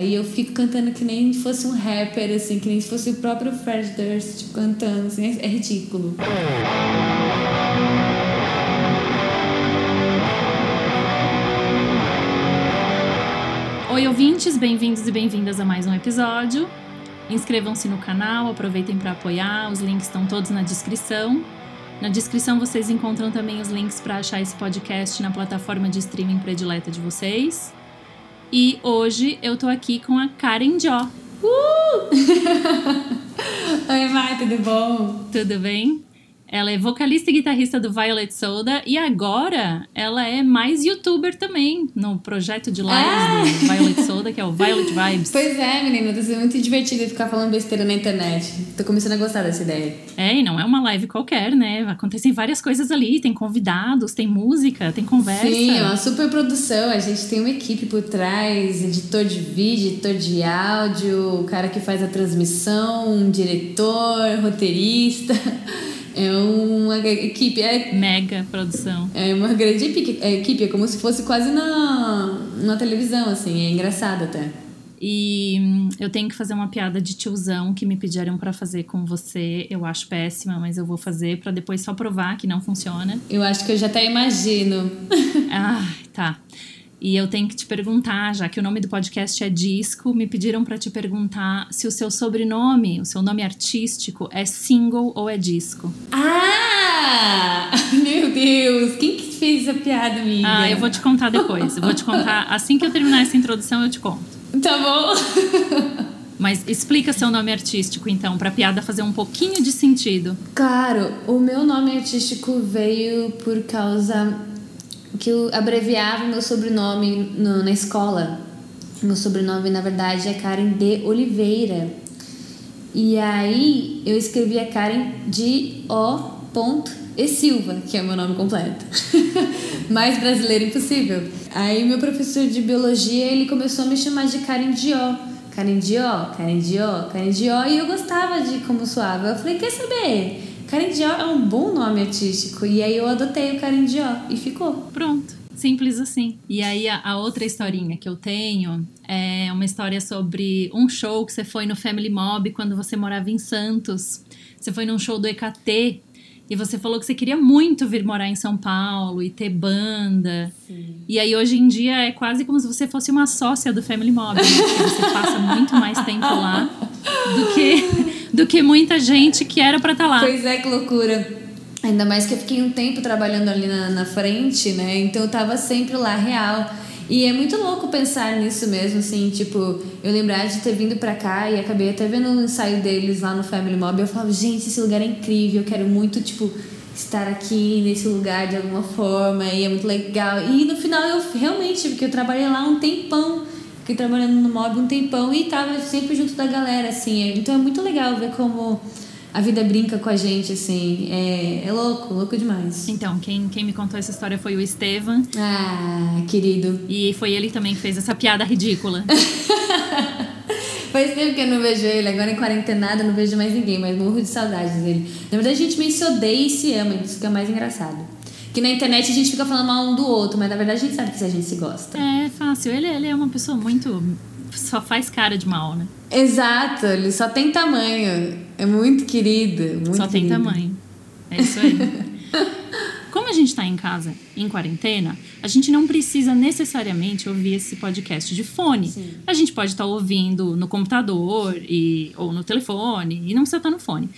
E eu fico cantando que nem se fosse um rapper, assim, que nem se fosse o próprio Fred Durst tipo, cantando, assim, é ridículo. Oi, ouvintes, bem-vindos e bem-vindas a mais um episódio. Inscrevam-se no canal, aproveitem para apoiar, os links estão todos na descrição. Na descrição vocês encontram também os links para achar esse podcast na plataforma de streaming predileta de vocês. E hoje eu tô aqui com a Karen Jó. Uh! Oi, Mai, tudo bom? Tudo bem? Ela é vocalista e guitarrista do Violet Soda e agora ela é mais youtuber também no projeto de lives ah! do Violet Soda, que é o Violet Vibes. Pois é, menina, tá sendo muito divertido ficar falando besteira na internet. Tô começando a gostar dessa ideia. É, e não é uma live qualquer, né? Acontecem várias coisas ali, tem convidados, tem música, tem conversa. Sim, é uma super produção. A gente tem uma equipe por trás, editor de vídeo, editor de áudio, o cara que faz a transmissão, um diretor, roteirista. É uma equipe. É, Mega produção. É uma grande equipe, é, equipe, é como se fosse quase na, na televisão, assim, é engraçado até. E hum, eu tenho que fazer uma piada de tiozão que me pediram para fazer com você. Eu acho péssima, mas eu vou fazer para depois só provar que não funciona. Eu acho que eu já até imagino. ah, tá. E eu tenho que te perguntar, já que o nome do podcast é Disco, me pediram para te perguntar se o seu sobrenome, o seu nome artístico é single ou é disco. Ah! Meu Deus! Quem que fez a piada, amiga? Ah, eu vou te contar depois. Eu vou te contar assim que eu terminar essa introdução, eu te conto. Tá bom. Mas explica seu nome artístico, então, pra piada fazer um pouquinho de sentido. Claro, o meu nome artístico veio por causa que eu abreviava meu sobrenome no, na escola. Meu sobrenome, na verdade, é Karen de Oliveira. E aí eu escrevia Karen de O. E Silva, que é o meu nome completo. Mais brasileiro impossível. Aí meu professor de biologia, ele começou a me chamar de Karen Dió. Karen Dió, Karen Dió, Karen Dió. E eu gostava de como soava. Eu falei, quer saber? Karen Dió é um bom nome artístico. E aí eu adotei o Karen Dió e ficou. Pronto. Simples assim. E aí a, a, outra historinha que eu tenho é uma história sobre um show que você foi no Family Mob quando você morava em Santos. Você foi num show do EKT e você falou que você queria muito vir morar em São Paulo e ter banda. Sim. E aí hoje em dia é quase como se você fosse uma sócia do Family Mob, né? Porque você passa muito mais tempo lá do que do que muita gente que era para estar tá lá. Pois é, que loucura. Ainda mais que eu fiquei um tempo trabalhando ali na, na frente, né? Então eu tava sempre lá, real. E é muito louco pensar nisso mesmo, assim, tipo, eu lembrar de ter vindo pra cá e acabei até vendo um ensaio deles lá no Family Mob. Eu falava, gente, esse lugar é incrível, eu quero muito, tipo, estar aqui nesse lugar de alguma forma, e é muito legal. E no final eu realmente, porque eu trabalhei lá um tempão Fiquei trabalhando no mob um tempão e tava sempre junto da galera, assim. Então é muito legal ver como a vida brinca com a gente, assim. É, é louco, louco demais. Então, quem, quem me contou essa história foi o Estevam. Ah, querido. E foi ele também que fez essa piada ridícula. Faz tempo que eu não vejo ele, agora em quarentenada não vejo mais ninguém, mas morro de saudades dele. Na verdade, a gente meio se odeia e se ama, isso que é mais engraçado. Que na internet a gente fica falando mal um do outro, mas na verdade a gente sabe que a gente se gosta. É fácil. Ele, ele é uma pessoa muito. Só faz cara de mal, né? Exato, ele só tem tamanho. É muito querido. Muito só querido. tem tamanho. É isso aí. Como a gente está em casa, em quarentena, a gente não precisa necessariamente ouvir esse podcast de fone. Sim. A gente pode estar tá ouvindo no computador e, ou no telefone, e não precisa estar tá no fone.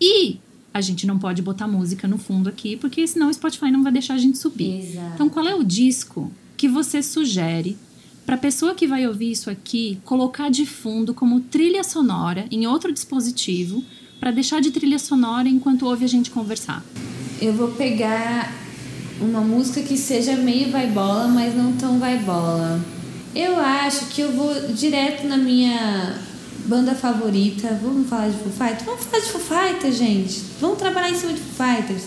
E a gente não pode botar música no fundo aqui, porque senão o Spotify não vai deixar a gente subir. Exato. Então, qual é o disco que você sugere para a pessoa que vai ouvir isso aqui colocar de fundo como trilha sonora em outro dispositivo, para deixar de trilha sonora enquanto ouve a gente conversar? Eu vou pegar uma música que seja meio vai bola, mas não tão vai bola. Eu acho que eu vou direto na minha banda favorita. Vamos falar de Foo Fighters? Vamos falar de Foo Fighters, gente. Vamos trabalhar em cima de Foo Fighters.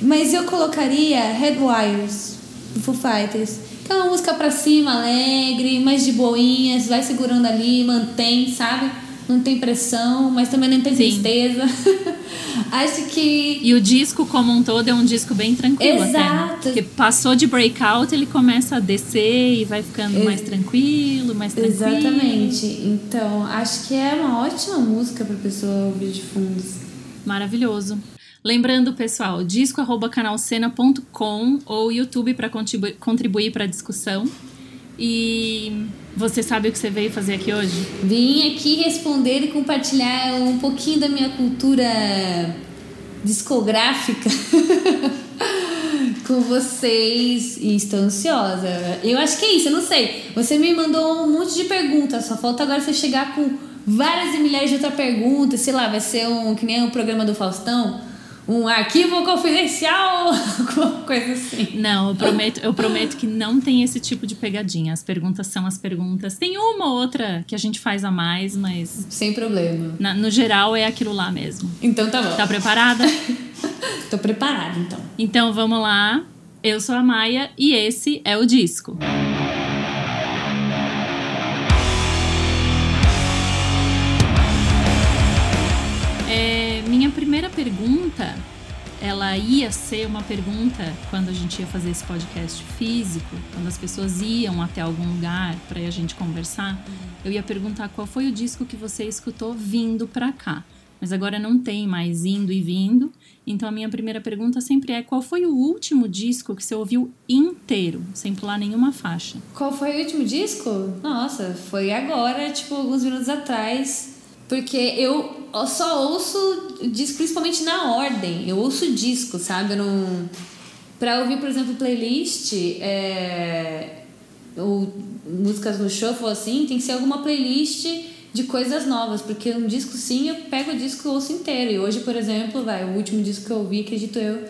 Mas eu colocaria Headwires do Foo Fighters. Que é uma música pra cima, alegre, mais de boinhas, vai segurando ali, mantém, sabe? Não tem pressão, mas também não tem Sim. tristeza. Acho que E o disco como um todo é um disco bem tranquilo até. né? Exato. Porque passou de breakout, ele começa a descer e vai ficando Ex- mais tranquilo, mais tranquilo. Exatamente. Então, acho que é uma ótima música pra pessoa ouvir de fundos. Maravilhoso. Lembrando, pessoal, disco@canalcena.com ou YouTube para contribuir para a discussão. E você sabe o que você veio fazer aqui hoje? Vim aqui responder e compartilhar um pouquinho da minha cultura discográfica com vocês e estou ansiosa. Eu acho que é isso, eu não sei. Você me mandou um monte de perguntas, só falta agora você chegar com várias e milhares de outras perguntas, sei lá, vai ser um que nem o programa do Faustão, um arquivo confidencial, alguma coisa assim. Não, eu prometo, eu prometo que não tem esse tipo de pegadinha. As perguntas são as perguntas. Tem uma ou outra que a gente faz a mais, mas Sem problema. na- no geral é aquilo lá mesmo. Então tá bom. Tá preparada? Tô preparada então. Então vamos lá. Eu sou a Maia e esse é o disco. É, pergunta, ela ia ser uma pergunta quando a gente ia fazer esse podcast físico, quando as pessoas iam até algum lugar para a gente conversar. Eu ia perguntar qual foi o disco que você escutou vindo para cá. Mas agora não tem mais indo e vindo. Então a minha primeira pergunta sempre é: qual foi o último disco que você ouviu inteiro, sem pular nenhuma faixa? Qual foi o último disco? Nossa, foi agora, tipo, alguns minutos atrás. Porque eu só ouço disco, principalmente na ordem. Eu ouço disco, sabe? Eu não. Pra ouvir, por exemplo, playlist, é... ou músicas no shuffle, assim, tem que ser alguma playlist de coisas novas, porque um disco sim, eu pego o disco e ouço inteiro. E hoje, por exemplo, vai, o último disco que eu ouvi, acredito eu,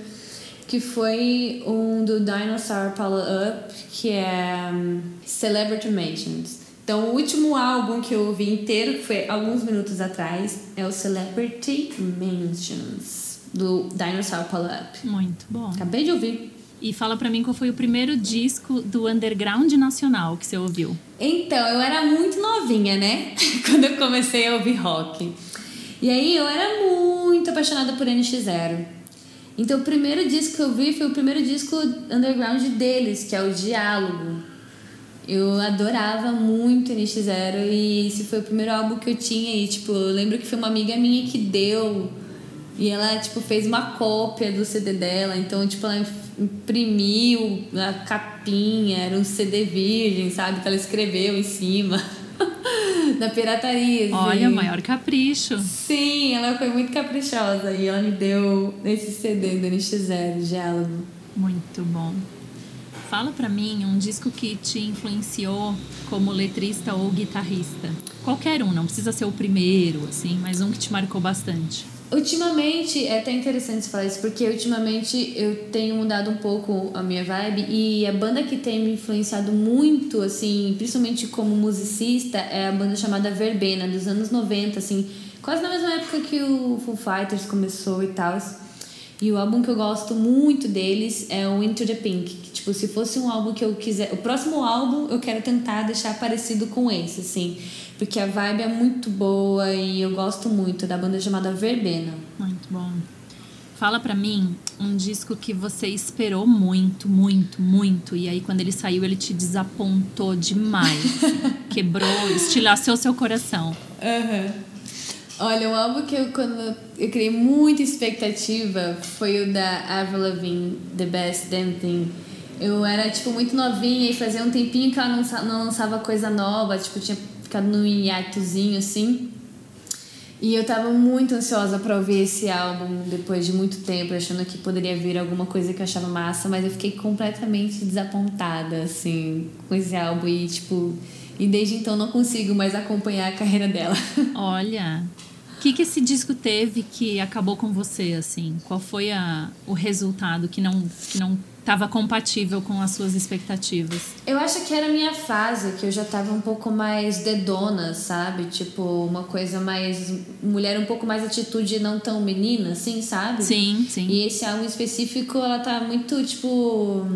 que foi um do Dinosaur Power Up, que é um, Celebrity Mansions. Então, o último álbum que eu ouvi inteiro, que foi alguns minutos atrás, é o Celebrity Mansions, do Dinosaur Up. Muito bom. Acabei de ouvir. E fala pra mim qual foi o primeiro disco do underground nacional que você ouviu. Então, eu era muito novinha, né? Quando eu comecei a ouvir rock. E aí eu era muito apaixonada por NX0. Então, o primeiro disco que eu vi foi o primeiro disco underground deles, que é o Diálogo. Eu adorava muito NX0 e esse foi o primeiro álbum que eu tinha. E, tipo, eu lembro que foi uma amiga minha que deu. E ela, tipo, fez uma cópia do CD dela. Então, tipo, ela imprimiu a capinha, era um CD virgem, sabe? Que ela escreveu em cima. da pirataria. assim. Olha, maior capricho. Sim, ela foi muito caprichosa e ela me deu esse CD do NX0, Diálogo. Muito bom. Fala pra mim um disco que te influenciou como letrista ou guitarrista. Qualquer um, não precisa ser o primeiro, assim, mas um que te marcou bastante. Ultimamente, é até interessante falar isso, porque ultimamente eu tenho mudado um pouco a minha vibe e a banda que tem me influenciado muito, assim, principalmente como musicista, é a banda chamada Verbena, dos anos 90, assim, quase na mesma época que o Foo Fighters começou e tal. E o álbum que eu gosto muito deles é o Into the Pink, tipo, se fosse um álbum que eu quiser... O próximo álbum eu quero tentar deixar parecido com esse, assim, porque a vibe é muito boa e eu gosto muito da banda chamada Verbena. Muito bom. Fala pra mim um disco que você esperou muito, muito, muito, e aí quando ele saiu ele te desapontou demais. Quebrou, estilhaçou seu coração. Uhum. Olha, um álbum que eu, quando eu criei muita expectativa foi o da Avril Lavigne, The Best Damn Thing. Eu era, tipo, muito novinha e fazia um tempinho que ela não, não lançava coisa nova, tipo, tinha ficado num hiatozinho, assim. E eu tava muito ansiosa pra ouvir esse álbum depois de muito tempo, achando que poderia vir alguma coisa que eu achava massa, mas eu fiquei completamente desapontada, assim, com esse álbum e, tipo... E desde então não consigo mais acompanhar a carreira dela. Olha, o que, que esse disco teve que acabou com você, assim? Qual foi a, o resultado que não, que não estava compatível com as suas expectativas? Eu acho que era a minha fase, que eu já tava um pouco mais dedona, sabe? Tipo, uma coisa mais. Mulher um pouco mais atitude não tão menina, assim, sabe? Sim, sim. E esse álbum específico, ela tá muito, tipo.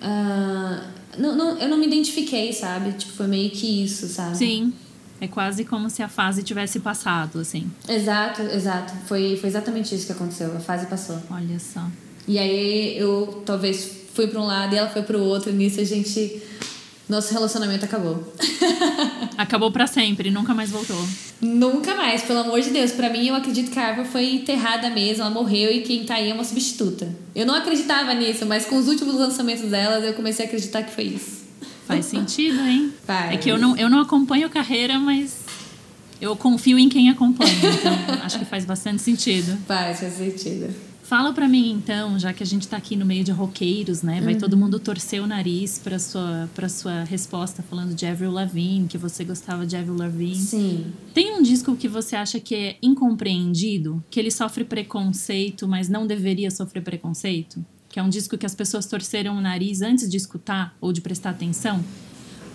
ah, não, não, eu não me identifiquei, sabe? Tipo, foi meio que isso, sabe? Sim. É quase como se a fase tivesse passado, assim. Exato, exato. Foi, foi exatamente isso que aconteceu. A fase passou. Olha só. E aí eu talvez fui para um lado e ela foi para o outro. E nisso a gente. Nosso relacionamento acabou. Acabou para sempre, nunca mais voltou. Nunca mais, pelo amor de Deus. Para mim, eu acredito que a árvore foi enterrada mesmo, ela morreu e quem tá aí é uma substituta. Eu não acreditava nisso, mas com os últimos lançamentos delas, eu comecei a acreditar que foi isso. Faz sentido, hein? Faz. É que eu não, eu não acompanho carreira, mas eu confio em quem acompanha. Então, acho que faz bastante sentido. Faz, faz sentido. Fala pra mim então, já que a gente tá aqui no meio de roqueiros, né? Vai todo mundo torcer o nariz pra sua, pra sua resposta falando de Avril Lavigne, que você gostava de Avril Lavigne. Sim. Tem um disco que você acha que é incompreendido, que ele sofre preconceito, mas não deveria sofrer preconceito? Que é um disco que as pessoas torceram o nariz antes de escutar ou de prestar atenção?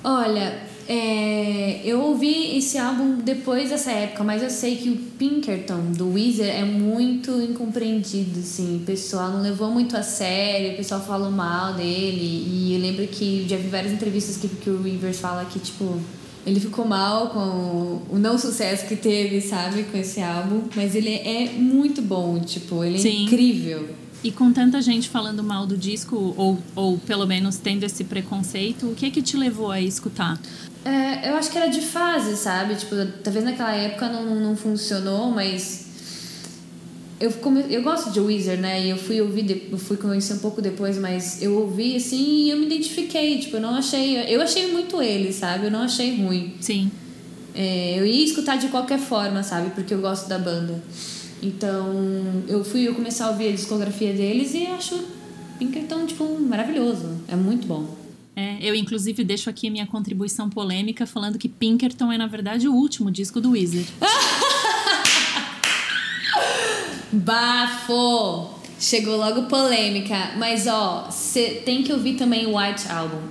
Olha, é, eu ouvi esse álbum depois dessa época, mas eu sei que o Pinkerton do Weezer é muito incompreendido, assim. O pessoal não levou muito a sério, o pessoal falou mal dele. E eu lembro que já vi várias entrevistas que, que o Weaver fala que, tipo, ele ficou mal com o não sucesso que teve, sabe, com esse álbum. Mas ele é muito bom, tipo, ele é Sim. incrível. E com tanta gente falando mal do disco, ou, ou pelo menos tendo esse preconceito, o que que te levou a escutar? É, eu acho que era de fase, sabe? Tipo, talvez naquela época não, não funcionou, mas. Eu, come... eu gosto de Weezer, né? E eu fui ouvir, de... eu fui conhecer um pouco depois, mas eu ouvi assim e eu me identifiquei. Tipo, eu não achei. Eu achei muito ele, sabe? Eu não achei ruim. Sim. É, eu ia escutar de qualquer forma, sabe? Porque eu gosto da banda. Então, eu fui eu comecei a ouvir a discografia deles e acho Pinkerton, tipo, maravilhoso. É muito bom. É, eu, inclusive, deixo aqui a minha contribuição polêmica falando que Pinkerton é, na verdade, o último disco do Weezer. Bafo! Chegou logo polêmica. Mas, ó, você tem que ouvir também o White Album.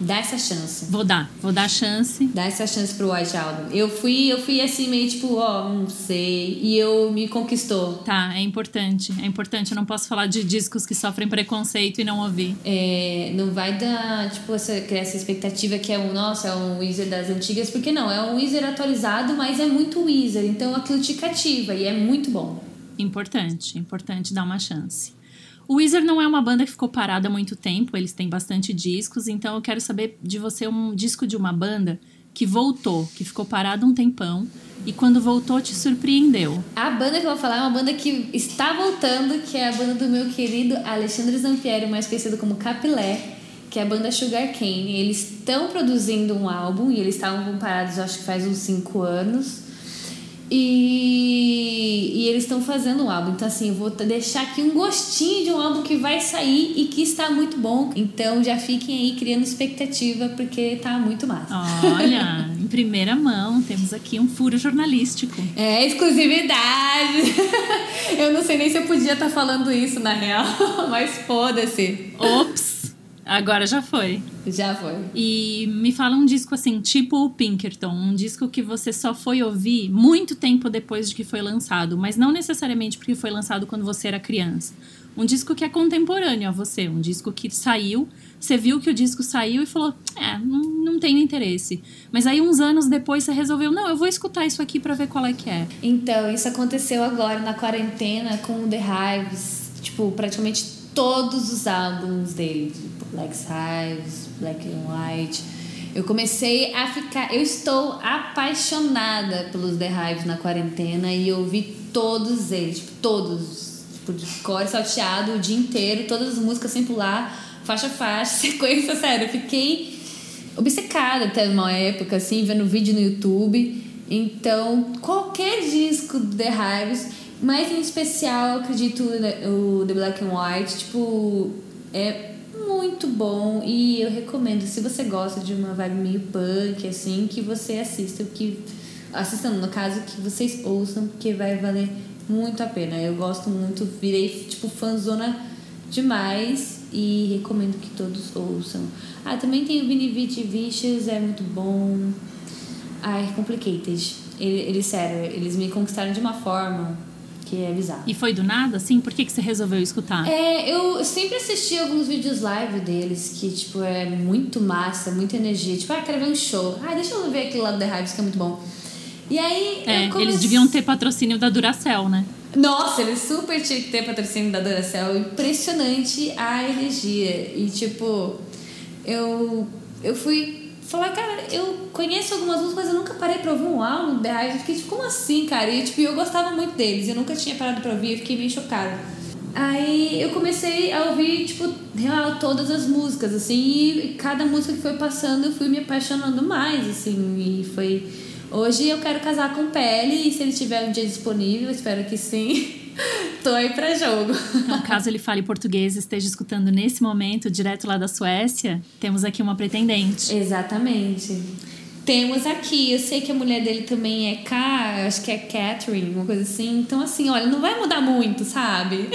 Dá essa chance. Vou dar, vou dar chance. Dá essa chance pro White Album. Eu fui, eu fui assim, meio tipo, ó, não sei. E eu me conquistou. Tá, é importante. É importante. Eu não posso falar de discos que sofrem preconceito e não ouvir. É, não vai dar, tipo, essa, criar essa expectativa que é um, nossa, é um Weezer das antigas, porque não, é um Weezer atualizado, mas é muito Weezer, então aquilo te cativa e é muito bom. Importante, importante dar uma chance. O Weezer não é uma banda que ficou parada há muito tempo, eles têm bastante discos, então eu quero saber de você um disco de uma banda que voltou, que ficou parada um tempão e quando voltou te surpreendeu. A banda que eu vou falar é uma banda que está voltando, que é a banda do meu querido Alexandre Zampieri, mais conhecido como Capilé, que é a banda Sugar Cane. Eles estão produzindo um álbum e eles estavam parados, acho que faz uns 5 anos. E, e eles estão fazendo um álbum. Então, assim, eu vou deixar aqui um gostinho de um álbum que vai sair e que está muito bom. Então, já fiquem aí criando expectativa, porque tá muito massa. Olha, em primeira mão, temos aqui um furo jornalístico. É, exclusividade. eu não sei nem se eu podia estar falando isso, na real, mas foda-se. Ops! Agora já foi. Já foi. E me fala um disco assim, tipo o Pinkerton, um disco que você só foi ouvir muito tempo depois de que foi lançado, mas não necessariamente porque foi lançado quando você era criança. Um disco que é contemporâneo a você, um disco que saiu, você viu que o disco saiu e falou: é, não, não tenho interesse. Mas aí, uns anos depois, você resolveu: não, eu vou escutar isso aqui pra ver qual é que é. Então, isso aconteceu agora na quarentena com o The Hives. Tipo, praticamente todos os álbuns dele. Black Hives, Black and White. Eu comecei a ficar. Eu estou apaixonada pelos The Hives na quarentena e ouvi todos eles, tipo, todos. Tipo, de core salteado o dia inteiro, todas as músicas sem pular, faixa a faixa, sequência, sério. Eu fiquei obcecada até numa época, assim, vendo vídeo no YouTube. Então, qualquer disco The Hives, mas em especial, acredito, o The Black and White, tipo, é muito bom e eu recomendo, se você gosta de uma vibe meio punk, assim, que você assista, que assistam, no caso, que vocês ouçam, porque vai valer muito a pena. Eu gosto muito, virei, tipo, fanzona demais e recomendo que todos ouçam. Ah, também tem o Vini Vici Vicious, é muito bom. Ai, Complicated. Eles, sério, eles me conquistaram de uma forma que é bizarro. E foi do nada, assim? Por que, que você resolveu escutar? É, eu sempre assisti alguns vídeos live deles que, tipo, é muito massa, muita energia. Tipo, ah, quero ver um show. Ah, deixa eu ver aquele lado da Hives que é muito bom. E aí. É, comece... eles deviam ter patrocínio da Duracell, né? Nossa, eles super tinham que ter patrocínio da Duracell. Impressionante a energia. E, tipo, eu, eu fui falar, cara, eu conheço algumas músicas, mas eu nunca parei pra ouvir um álbum da Hive. Eu fiquei, tipo, como assim, cara? E, tipo, eu gostava muito deles. Eu nunca tinha parado pra ouvir, eu fiquei meio chocada. Aí eu comecei a ouvir, tipo, real, todas as músicas, assim, e cada música que foi passando eu fui me apaixonando mais, assim, e foi Hoje eu quero casar com pele e se ele tiver um dia disponível, espero que sim. Tô aí pra jogo. Então, caso ele fale português e esteja escutando nesse momento, direto lá da Suécia, temos aqui uma pretendente. Exatamente. Temos aqui, eu sei que a mulher dele também é K, acho que é Catherine, uma coisa assim. Então, assim, olha, não vai mudar muito, sabe?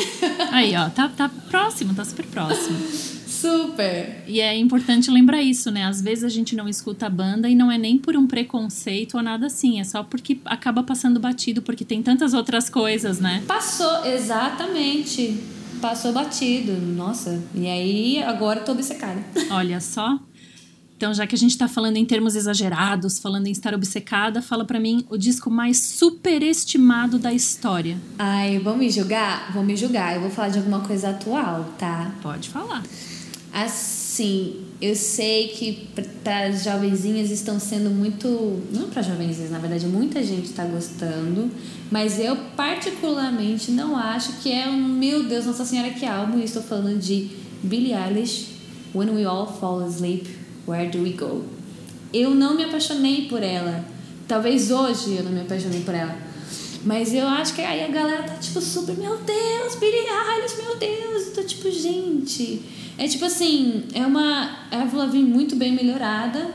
Aí, ó, tá, tá próximo, tá super próximo. Super! E é importante lembrar isso, né? Às vezes a gente não escuta a banda e não é nem por um preconceito ou nada assim, é só porque acaba passando batido, porque tem tantas outras coisas, né? Passou, exatamente. Passou batido. Nossa, e aí agora eu tô obcecada. Olha só. Então, já que a gente tá falando em termos exagerados, falando em estar obcecada, fala para mim o disco mais superestimado da história. Ai, vão me julgar? Vão me julgar. Eu vou falar de alguma coisa atual, tá? Pode falar. Assim, eu sei que para as jovenzinhas estão sendo muito. Não para jovenzinhas, na verdade, muita gente está gostando, mas eu, particularmente, não acho que é um. Meu Deus, Nossa Senhora, que álbum! estou falando de Billie Eilish, When We All Fall Asleep, Where Do We Go? Eu não me apaixonei por ela. Talvez hoje eu não me apaixonei por ela. Mas eu acho que aí a galera tá tipo super, meu Deus, Billie Eilish, meu Deus. Eu tô tipo, gente é tipo assim, é uma Avril Lavigne muito bem melhorada,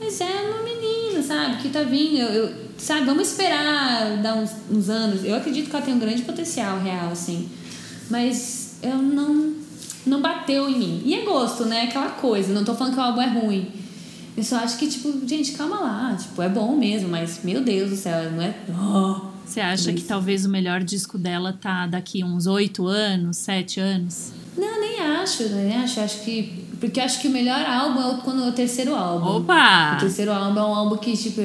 mas é uma menina, sabe? Que tá vindo, eu, eu, sabe? Vamos esperar dar uns, uns anos. Eu acredito que ela tem um grande potencial real, assim. Mas eu não não bateu em mim. E é gosto, né? Aquela coisa. Não tô falando que o álbum é ruim. Eu só acho que, tipo, gente, calma lá. Tipo, é bom mesmo, mas, meu Deus do céu, não é. Oh, Você acha que talvez o melhor disco dela tá daqui uns oito anos, sete anos? Não, nem acho, nem acho. Acho que. Porque acho que o melhor álbum é o, quando é o terceiro álbum. Opa! O terceiro álbum é um álbum que, tipo,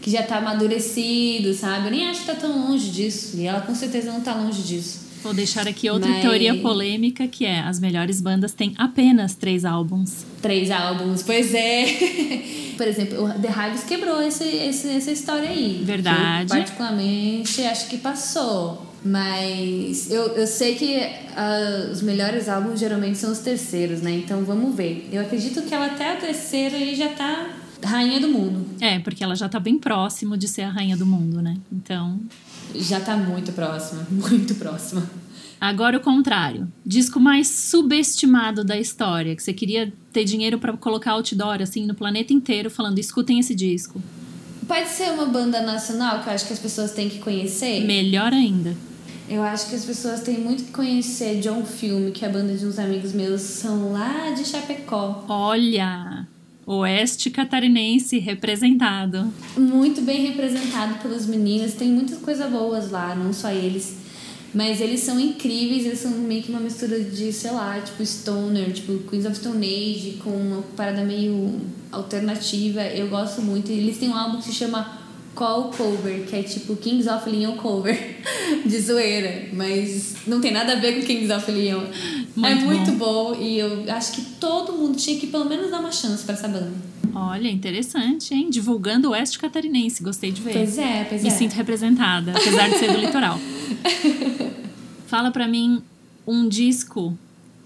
que já tá amadurecido, sabe? Eu nem acho que tá tão longe disso. E ela com certeza não tá longe disso. Vou deixar aqui outra Mas... teoria polêmica que é as melhores bandas têm apenas três álbuns. Três álbuns, pois é. Por exemplo, o The Hives quebrou esse, esse, essa história aí. Verdade. Eu, particularmente, acho que passou. Mas eu, eu sei que uh, os melhores álbuns geralmente são os terceiros, né? Então vamos ver. Eu acredito que ela até a terceira aí já tá rainha do mundo. É, porque ela já tá bem próximo de ser a rainha do mundo, né? Então. Já tá muito próxima, muito próxima. Agora o contrário. Disco mais subestimado da história, que você queria ter dinheiro para colocar outdoor assim no planeta inteiro falando, escutem esse disco. Pode ser uma banda nacional que eu acho que as pessoas têm que conhecer? Melhor ainda. Eu acho que as pessoas têm muito que conhecer John Filme, que é a banda de uns amigos meus são lá de Chapecó. Olha, Oeste catarinense representado. Muito bem representado pelos meninos, tem muitas coisas boas lá, não só eles. Mas eles são incríveis, eles são meio que uma mistura de, sei lá, tipo Stoner, tipo Queens of Stone Age, com uma parada meio alternativa. Eu gosto muito. Eles têm um álbum que se chama Call Cover, que é tipo Kings of Leon Cover, de zoeira, mas não tem nada a ver com Kings of Leon. Muito é muito bom. bom. e eu acho que todo mundo tinha que pelo menos dar uma chance para essa banda. Olha, interessante, hein? Divulgando o Oeste Catarinense, gostei de ver. Pois é, pois Me é. Me sinto representada, apesar de ser do litoral. Fala para mim um disco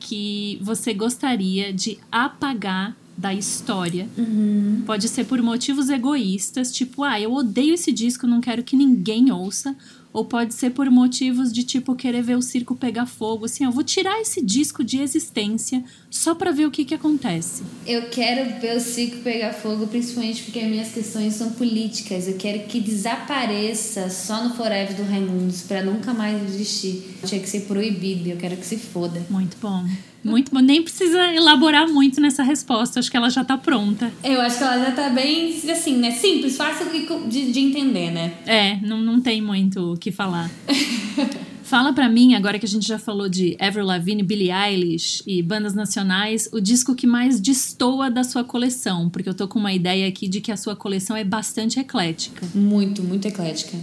que você gostaria de apagar da história. Uhum. Pode ser por motivos egoístas, tipo, ah, eu odeio esse disco, não quero que ninguém ouça. Ou pode ser por motivos de tipo querer ver o circo pegar fogo, assim, eu vou tirar esse disco de existência só para ver o que que acontece. Eu quero ver o circo pegar fogo, principalmente porque as minhas questões são políticas. Eu quero que desapareça só no Forever do Raimundos para nunca mais existir. Tinha que ser proibido, eu quero que se foda. Muito bom. Muito bom. Nem precisa elaborar muito nessa resposta. Acho que ela já tá pronta. Eu acho que ela já tá bem, assim, né? Simples, fácil de, de entender, né? É, não, não tem muito o que falar. Fala pra mim, agora que a gente já falou de Avril Lavigne, Billie Eilish e bandas nacionais, o disco que mais destoa da sua coleção, porque eu tô com uma ideia aqui de que a sua coleção é bastante eclética. Muito, muito eclética.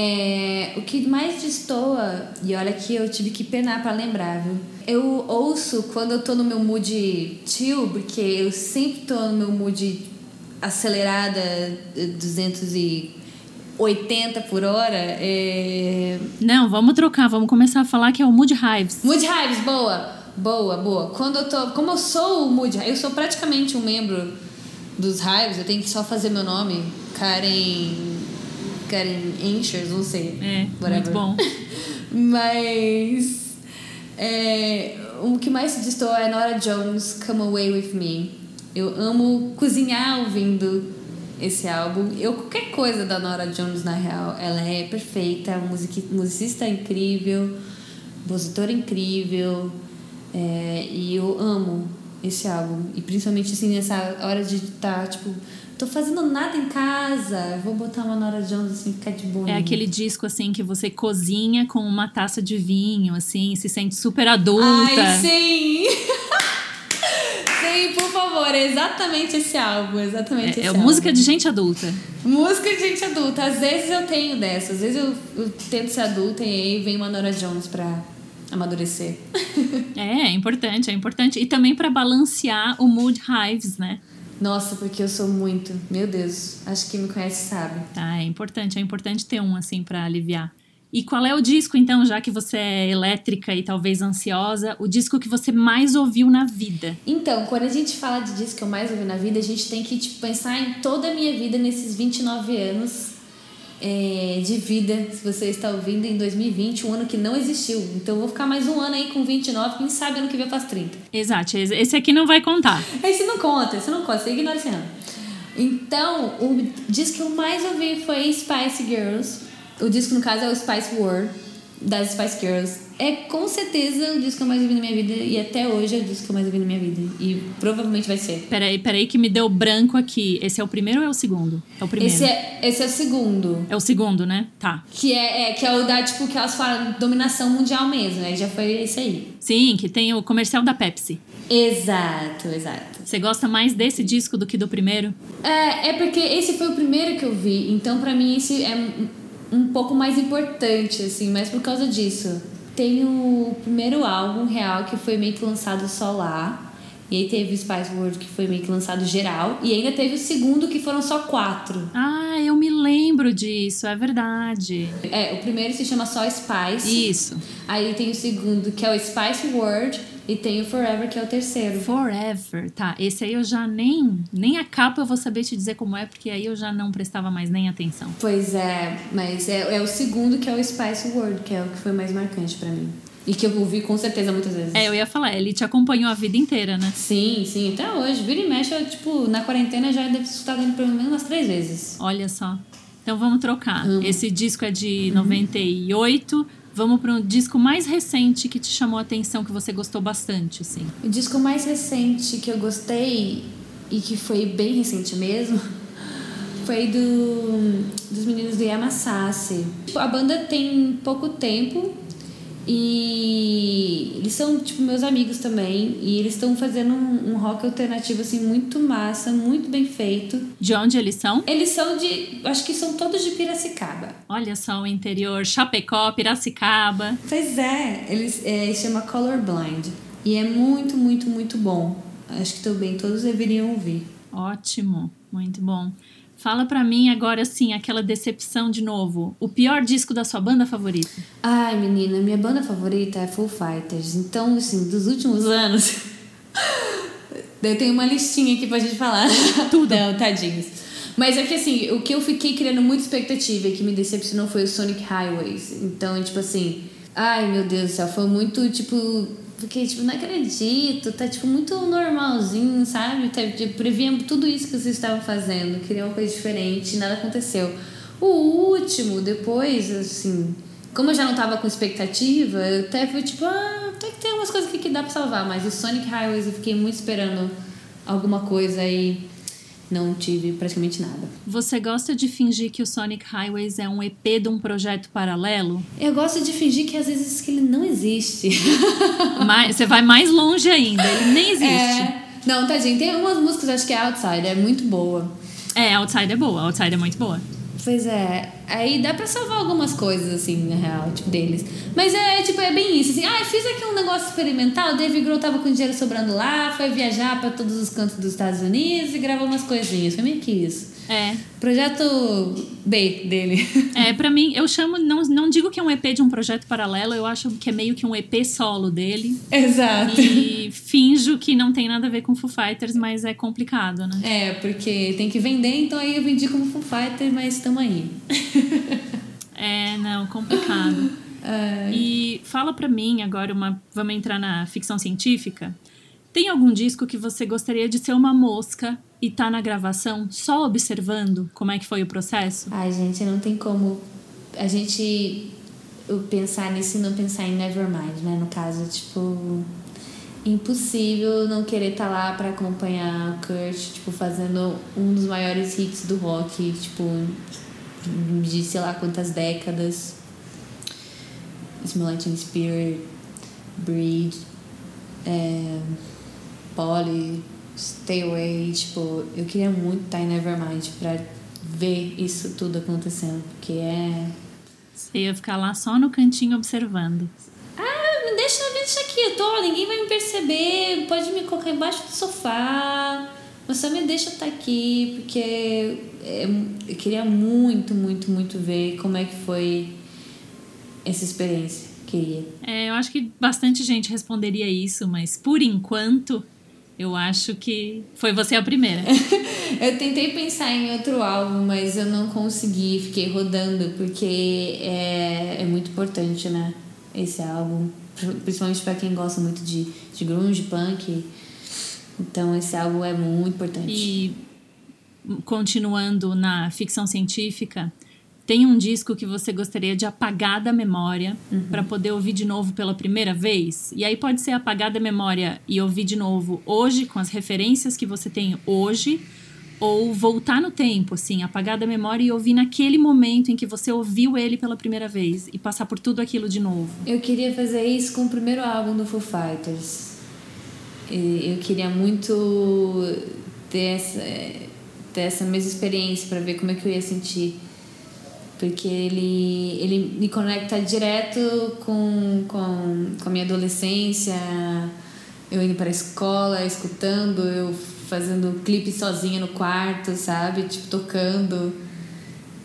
É, o que mais destoa, e olha que eu tive que penar para lembrar, viu? Eu ouço quando eu tô no meu mood chill, porque eu sempre tô no meu mood acelerada, 280 por hora. É... Não, vamos trocar, vamos começar a falar que é o Mood Hives. Mood Hives, boa! Boa, boa. Quando eu tô. Como eu sou o Mood eu sou praticamente um membro dos Hives, eu tenho que só fazer meu nome, Karen Karen Inchers, não sei. É, whatever. muito bom. Mas é, o que mais se destoa é Nora Jones, Come Away With Me. Eu amo cozinhar ouvindo esse álbum. Eu, qualquer coisa da Nora Jones, na real, ela é perfeita, music, musicista incrível, compositora incrível. É, e eu amo esse álbum. E principalmente assim, nessa hora de estar, tá, tipo, tô fazendo nada em casa, vou botar uma Nora Jones assim, ficar de boa. É aquele disco assim que você cozinha com uma taça de vinho, assim, se sente super adulta. Ai, sim! sim, por favor, é exatamente esse álbum, exatamente é, é álbum. música de gente adulta. Música de gente adulta. Às vezes eu tenho dessas, às vezes eu, eu tento ser adulta e aí vem uma Nora Jones pra amadurecer. é, é importante, é importante. E também para balancear o mood hives, né? Nossa, porque eu sou muito. Meu Deus, acho que me conhece sabe. Ah, é importante, é importante ter um assim para aliviar. E qual é o disco, então, já que você é elétrica e talvez ansiosa, o disco que você mais ouviu na vida? Então, quando a gente fala de disco que eu mais ouvi na vida, a gente tem que tipo, pensar em toda a minha vida nesses 29 anos é, de vida, se você está ouvindo em 2020, um ano que não existiu. Então eu vou ficar mais um ano aí com 29, quem sabe ano que vem eu faço 30. Exato, esse aqui não vai contar. Esse não conta, esse não conta, você ignora esse ano. Então, o disco que eu mais ouvi foi Spice Girls. O disco, no caso, é o Spice World, das Spice Girls é com certeza o disco que eu mais ouvi na minha vida e até hoje é o disco que eu mais ouvi na minha vida. E provavelmente vai ser. Peraí, peraí, que me deu branco aqui. Esse é o primeiro ou é o segundo? É o primeiro. Esse é, esse é o segundo. É o segundo, né? Tá. Que é, é, que é o da, tipo, que elas falam dominação mundial mesmo, né? Já foi esse aí. Sim, que tem o comercial da Pepsi. Exato, exato. Você gosta mais desse disco do que do primeiro? É, é porque esse foi o primeiro que eu vi, então para mim esse é um pouco mais importante, assim, mas por causa disso tem o primeiro álbum real que foi meio que lançado só lá. E aí teve o Spice World que foi meio que lançado geral. E ainda teve o segundo que foram só quatro. Ah, eu me lembro disso, é verdade. É, o primeiro se chama só Spice. Isso. Aí tem o segundo que é o Spice World. E tem o Forever, que é o terceiro. Forever, tá. Esse aí eu já nem. Nem a capa eu vou saber te dizer como é, porque aí eu já não prestava mais nem atenção. Pois é, mas é, é o segundo que é o Spice World, que é o que foi mais marcante para mim. E que eu ouvi com certeza muitas vezes. É, eu ia falar, ele te acompanhou a vida inteira, né? Sim, sim, até hoje. Vira e mexe, eu, tipo, na quarentena já deve escutar ele pelo menos umas três vezes. Olha só. Então vamos trocar. Esse disco é de uhum. 98. Vamos para um disco mais recente que te chamou a atenção, que você gostou bastante, assim. O disco mais recente que eu gostei e que foi bem recente mesmo foi do dos meninos do Yamasasi. A banda tem pouco tempo, e eles são, tipo, meus amigos também. E eles estão fazendo um, um, rock alternativo, assim, muito massa, muito bem feito. De onde eles são? Eles são de. Acho que são todos de Piracicaba. Olha só o interior: Chapecó, Piracicaba. Pois é, eles é, chama Colorblind. E é muito, muito, muito bom. Acho que também todos deveriam ouvir. Ótimo, muito bom. Fala pra mim agora, assim, aquela decepção de novo. O pior disco da sua banda favorita? Ai, menina, minha banda favorita é Full Fighters. Então, assim, dos últimos anos. eu tenho uma listinha aqui pra gente falar. Tudo. Não, tadinhos. Mas é que, assim, o que eu fiquei criando muita expectativa e que me decepcionou foi o Sonic Highways. Então, tipo assim. Ai, meu Deus do céu, foi muito, tipo Fiquei tipo, não acredito, tá tipo muito normalzinho, sabe? Tá, tipo, previa tudo isso que vocês estavam fazendo, queria uma coisa diferente, nada aconteceu. O último, depois, assim, como eu já não tava com expectativa, eu até fui tipo, ah, até que tem umas coisas aqui que dá pra salvar, mas o Sonic Highways eu fiquei muito esperando alguma coisa aí. Não tive praticamente nada. Você gosta de fingir que o Sonic Highways é um EP de um projeto paralelo? Eu gosto de fingir que às vezes que ele não existe. Mas você vai mais longe ainda, ele nem existe. É... Não, tadinho, tem algumas músicas, acho que é Outsider, é muito boa. É, Outsider é boa, Outsider é muito boa. Pois é, aí dá pra salvar algumas coisas, assim, na real, tipo, deles. Mas é, tipo, é bem isso, assim, ah, fiz aqui um negócio experimental, o Dave Grohl tava com dinheiro sobrando lá, foi viajar pra todos os cantos dos Estados Unidos e gravou umas coisinhas, foi meio que isso. É. Projeto B dele. É, pra mim, eu chamo, não, não digo que é um EP de um projeto paralelo, eu acho que é meio que um EP solo dele. Exato. E finjo que não tem nada a ver com Foo Fighters, mas é complicado, né? É, porque tem que vender, então aí eu vendi como Foo Fighters, mas estamos aí. é, não, complicado. E fala pra mim agora uma. Vamos entrar na ficção científica. Tem algum disco que você gostaria de ser uma mosca e tá na gravação só observando como é que foi o processo? Ai, gente, não tem como a gente pensar nisso e não pensar em Nevermind, né? No caso, tipo, impossível não querer estar tá lá para acompanhar o Kurt, tipo, fazendo um dos maiores hits do rock, tipo, de sei lá quantas décadas. Smell Spirit, Breed, é, Polly, Stay Away, tipo, eu queria muito estar em Nevermind pra ver isso tudo acontecendo, porque é. Você ia ficar lá só no cantinho observando. Ah, me deixa, me deixa aqui, eu tô, ninguém vai me perceber, pode me colocar embaixo do sofá, você me deixa estar aqui, porque é, eu queria muito, muito, muito ver como é que foi essa experiência. Queria. É, eu acho que bastante gente responderia isso, mas por enquanto eu acho que foi você a primeira. eu tentei pensar em outro álbum, mas eu não consegui, fiquei rodando, porque é, é muito importante, né? Esse álbum. Principalmente para quem gosta muito de, de grunge, punk. Então esse álbum é muito importante. E continuando na ficção científica, tem um disco que você gostaria de apagar da memória uhum. para poder ouvir de novo pela primeira vez? E aí pode ser apagar da memória e ouvir de novo hoje, com as referências que você tem hoje, ou voltar no tempo, assim, apagar da memória e ouvir naquele momento em que você ouviu ele pela primeira vez e passar por tudo aquilo de novo. Eu queria fazer isso com o primeiro álbum do Foo Fighters. Eu queria muito ter essa, ter essa mesma experiência para ver como é que eu ia sentir porque ele, ele me conecta direto com, com, com a minha adolescência, eu indo para a escola, escutando, eu fazendo clipe sozinha no quarto, sabe? Tipo, tocando.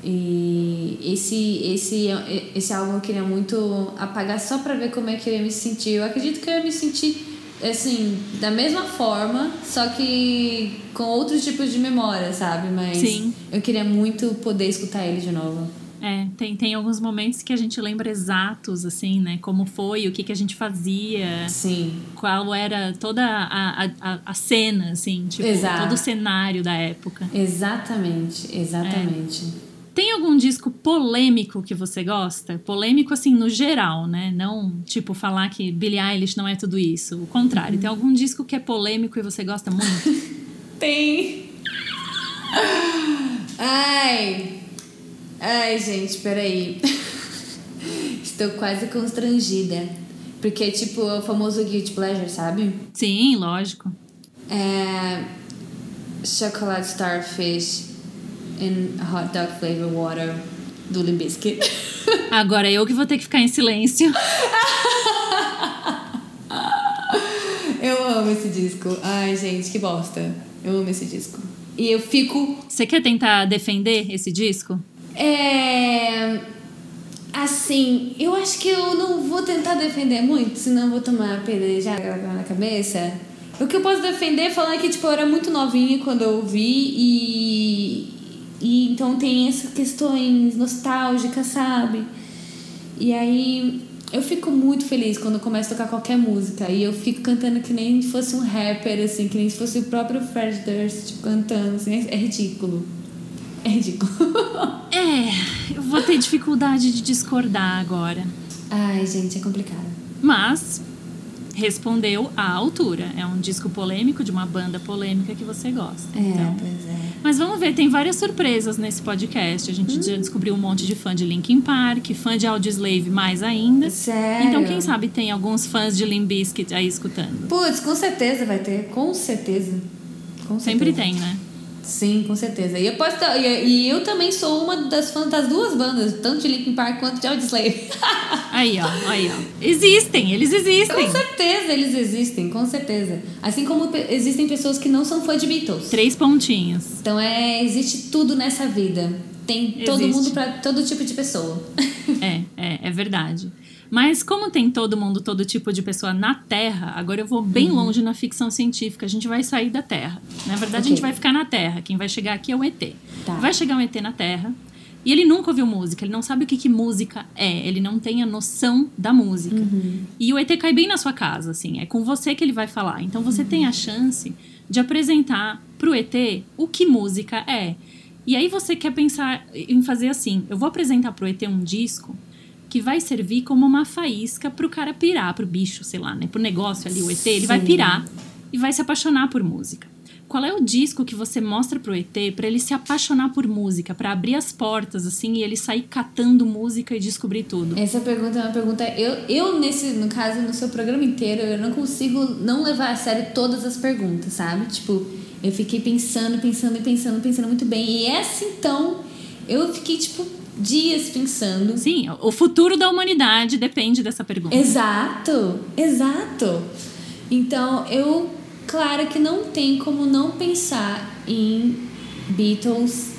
E esse, esse, esse álbum eu queria muito apagar só para ver como é que eu ia me sentir. Eu acredito que eu ia me sentir assim, da mesma forma, só que com outros tipos de memória, sabe? Mas Sim. eu queria muito poder escutar ele de novo. É, tem, tem alguns momentos que a gente lembra exatos, assim, né? Como foi, o que, que a gente fazia. Sim. Qual era toda a, a, a cena, assim, tipo, Exato. todo o cenário da época. Exatamente, exatamente. É. Tem algum disco polêmico que você gosta? Polêmico, assim, no geral, né? Não, tipo, falar que Billie Eilish não é tudo isso. O contrário. Uhum. Tem algum disco que é polêmico e você gosta muito? tem. Ai, Ai, gente, peraí. Estou quase constrangida. Porque é tipo o famoso guilty pleasure, sabe? Sim, lógico. É. Chocolate Starfish and Hot Dog Flavor Water do Limp Bizkit. Agora eu que vou ter que ficar em silêncio. eu amo esse disco. Ai, gente, que bosta. Eu amo esse disco. E eu fico. Você quer tentar defender esse disco? É. Assim, eu acho que eu não vou tentar defender muito, senão vou tomar pedrejada na cabeça. O que eu posso defender é falar que, tipo, eu era muito novinha quando eu ouvi e. E então tem essas questões nostálgicas, sabe? E aí eu fico muito feliz quando começo a tocar qualquer música. E eu fico cantando que nem se fosse um rapper, assim, que nem se fosse o próprio Fred Durst tipo, cantando, assim, é ridículo. É ridículo. é, eu vou ter dificuldade de discordar agora. Ai, gente, é complicado. Mas respondeu à altura. É um disco polêmico de uma banda polêmica que você gosta. É, então. pois é. Mas vamos ver, tem várias surpresas nesse podcast. A gente já descobriu um monte de fã de Linkin Park, fã de Audioslave mais ainda. Sério? Então, quem sabe tem alguns fãs de Limp Bizkit aí escutando. Putz, com certeza vai ter. Com certeza. Com Sempre certeza. tem, né? Sim, com certeza. E eu, posso, e, eu também sou uma das fãs das duas bandas, tanto de Linkin Park quanto de Audioslave. Aí, ó, aí, ó. Existem, eles existem. com certeza eles existem, com certeza. Assim como existem pessoas que não são fã de Beatles. Três pontinhos. Então é, existe tudo nessa vida. Tem todo Existe. mundo para todo tipo de pessoa. É, é, é verdade. Mas como tem todo mundo, todo tipo de pessoa na Terra, agora eu vou bem Uhum. longe na ficção científica. A gente vai sair da Terra. Na verdade, a Ok. gente vai ficar na Terra. Quem vai chegar aqui é o ET. Tá. Vai chegar um ET na Terra. E ele nunca ouviu música, ele não sabe o que, que música é, ele não tem a noção da música. Uhum. E o ET cai bem na sua casa, assim, é com você que ele vai falar. Então você tem a chance de apresentar pro ET o que música é. E aí você quer pensar em fazer assim: eu vou apresentar pro ET um disco que vai servir como uma faísca pro cara pirar, pro bicho, sei lá, né? Pro negócio ali, o ET, ele vai pirar e vai se apaixonar por música. Qual é o disco que você mostra pro ET pra ele se apaixonar por música, pra abrir as portas assim e ele sair catando música e descobrir tudo? Essa pergunta é uma pergunta. Eu, eu, nesse, no caso, no seu programa inteiro, eu não consigo não levar a sério todas as perguntas, sabe? Tipo, eu fiquei pensando, pensando e pensando, pensando muito bem. E essa, então, eu fiquei, tipo, dias pensando. Sim, o futuro da humanidade depende dessa pergunta. Exato, exato. Então, eu, claro que não tem como não pensar em Beatles.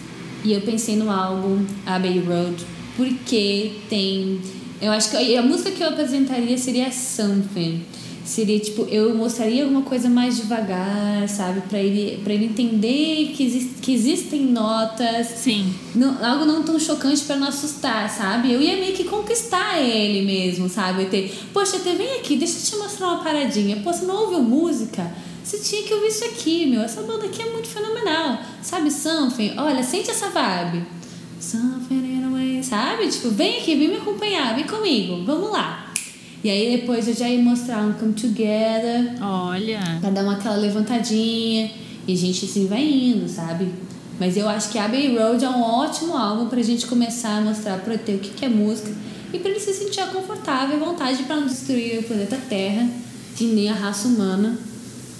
E eu pensei no álbum Abbey Road, porque tem. Eu acho que a música que eu apresentaria seria Something. Seria tipo, eu mostraria alguma coisa mais devagar, sabe? Pra ele, pra ele entender que, exist, que existem notas, Sim. não- algo não tão chocante pra não assustar, sabe? Eu ia meio que conquistar ele mesmo, sabe? ET, poxa, ET, vem aqui, deixa eu te mostrar uma paradinha. Pô, você não ouviu música? Você tinha que ouvir isso aqui, meu. Essa banda aqui é muito fenomenal. Sabe, Something? Olha, sente essa vibe. Something in a way, sabe? Tipo, vem aqui, vem me acompanhar, vem comigo, vamos lá. E aí depois eu já ia mostrar um Come Together, Olha. Pra dar uma aquela levantadinha e a gente assim vai indo, sabe? Mas eu acho que Abbey Road é um ótimo álbum pra gente começar a mostrar pro ET o que, que é música e pra ele se sentir confortável e à vontade pra não destruir o planeta Terra e nem a raça humana,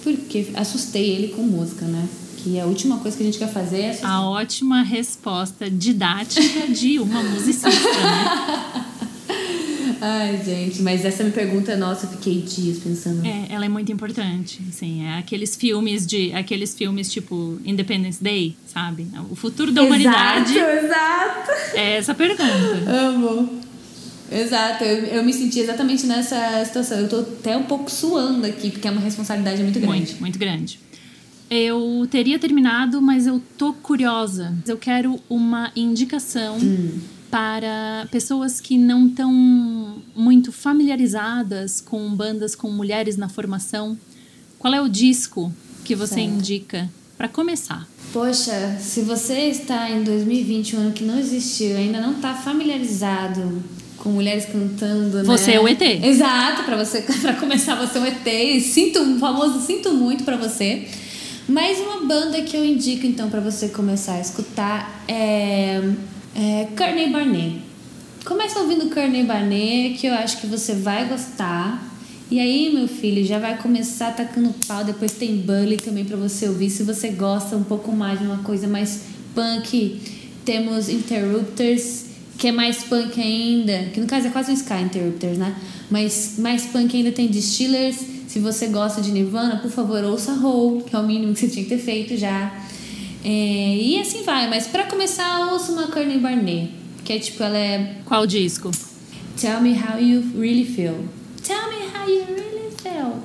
porque assustei ele com música, né? Que a última coisa que a gente quer fazer é assustar. A ótima resposta didática de uma musicista, né? Ai, gente, mas essa minha pergunta, nossa, eu fiquei dias pensando. É, ela é muito importante, assim, é aqueles filmes de, aqueles filmes tipo Independence Day, sabe? O futuro da humanidade exato. é essa pergunta. Amo. Exato, eu, eu me senti exatamente nessa situação. Eu tô até um pouco suando aqui, porque é uma responsabilidade muito grande. Muito, muito grande. Eu teria terminado, mas eu tô curiosa. Eu quero uma indicação para pessoas que não estão muito familiarizadas com bandas com mulheres na formação. Qual é o disco que você Certo. indica para começar? Poxa, se você está em 2020, um ano que não existiu, ainda não está familiarizado com mulheres cantando, né? Você é o ET. Exato, para você para começar você é um ET. Sinto, um famoso sinto muito para você. Mas uma banda que eu indico então para você começar a escutar é, é Courtney Barnett. Começa ouvindo Courtney Barnett, que eu acho que você vai gostar. E aí, meu filho, já vai começar tacando pau. Depois tem Bully também pra você ouvir. Se você gosta um pouco mais de uma coisa mais punk, temos Interrupters, que é mais punk ainda. Que no caso é quase um Sky Interrupters, né? Mas mais punk ainda tem Distillers. Se você gosta de Nirvana, por favor, ouça Hole, que é o mínimo que você tinha que ter feito já. É, e assim vai. Mas pra começar, ouça uma Courtney Barnett. Que é tipo, ela é Qual disco? Tell me how you really feel. Tell me how you really feel.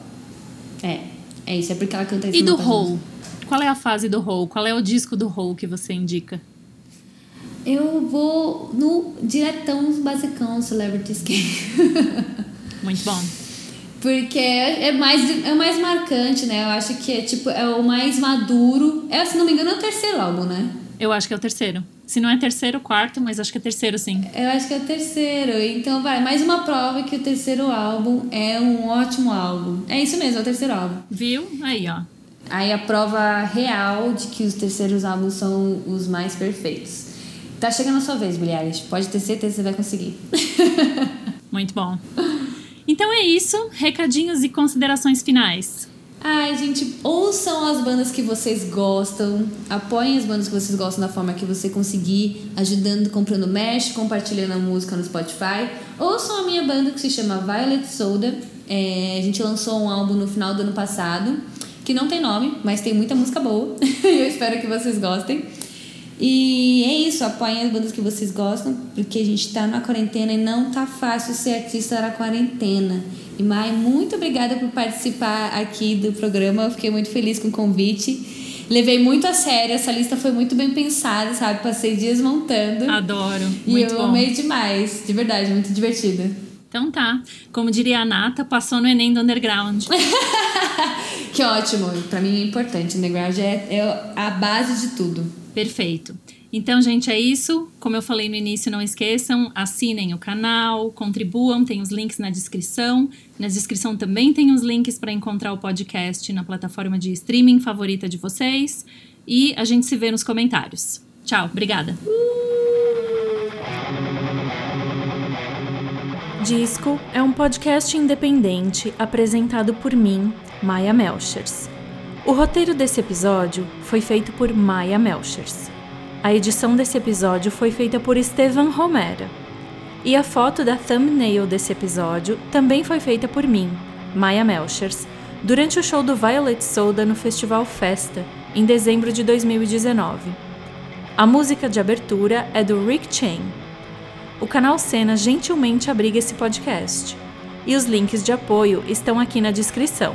É, é isso, é porque ela canta isso E do. Hole? Qual é a fase do Hole? Qual é o disco do Hole que você indica? Eu vou no diretão basicão Celebrity Skin. Muito bom. Porque é é mais, é o mais marcante, né? Eu acho que é tipo, é o mais maduro. É, se não me engano, é o terceiro álbum, né? Eu acho que é o terceiro. Se não é terceiro, quarto, mas acho que é terceiro sim. Eu acho que é o terceiro. Então vai, mais uma prova que o terceiro álbum é um ótimo álbum. É isso mesmo, é o terceiro álbum. Viu? Aí, ó. Aí a prova real de que os terceiros álbuns são os mais perfeitos. Tá chegando a sua vez, Bilhares. Pode ter certeza que você vai conseguir. Muito bom. Então é isso. Recadinhos e considerações finais. Ai, gente, ouçam as bandas que vocês gostam, apoiem as bandas que vocês gostam da forma que você conseguir, ajudando, comprando merch, compartilhando a música no Spotify. Ouçam a minha banda que se chama Violet Soda. É, a gente lançou um álbum no final do ano passado, que não tem nome, mas tem muita música boa. eu espero que vocês gostem. E isso, apoiem as bandas que vocês gostam, porque a gente tá na quarentena e não tá fácil ser artista na quarentena. E Mai, muito obrigada por participar aqui do programa. Eu fiquei muito feliz com o convite. Levei muito a sério, essa lista foi muito bem pensada, sabe? Passei dias montando. Adoro. E muito eu bom. amei demais, de verdade, muito divertida. Então tá. Como diria a Nata, passou no Enem do Underground. Que ótimo, pra mim é importante. Underground é, é a base de tudo. Perfeito. Então, gente, é isso. Como eu falei no início, não esqueçam, assinem o canal, contribuam, tem os links na descrição. Na descrição também tem os links para encontrar o podcast na plataforma de streaming favorita de vocês. E a gente se vê nos comentários. Tchau, obrigada. Disco é um podcast independente apresentado por mim, Maia Melchers. O roteiro desse episódio foi feito por Maia Melchers. A edição desse episódio foi feita por Estevan Romera. E a foto da thumbnail desse episódio também foi feita por mim, Maia Melchers, durante o show do Violet Soda no Festival Festa, em dezembro de 2019. A música de abertura é do Rick Chain. O canal Cena gentilmente abriga esse podcast. E os links de apoio estão aqui na descrição.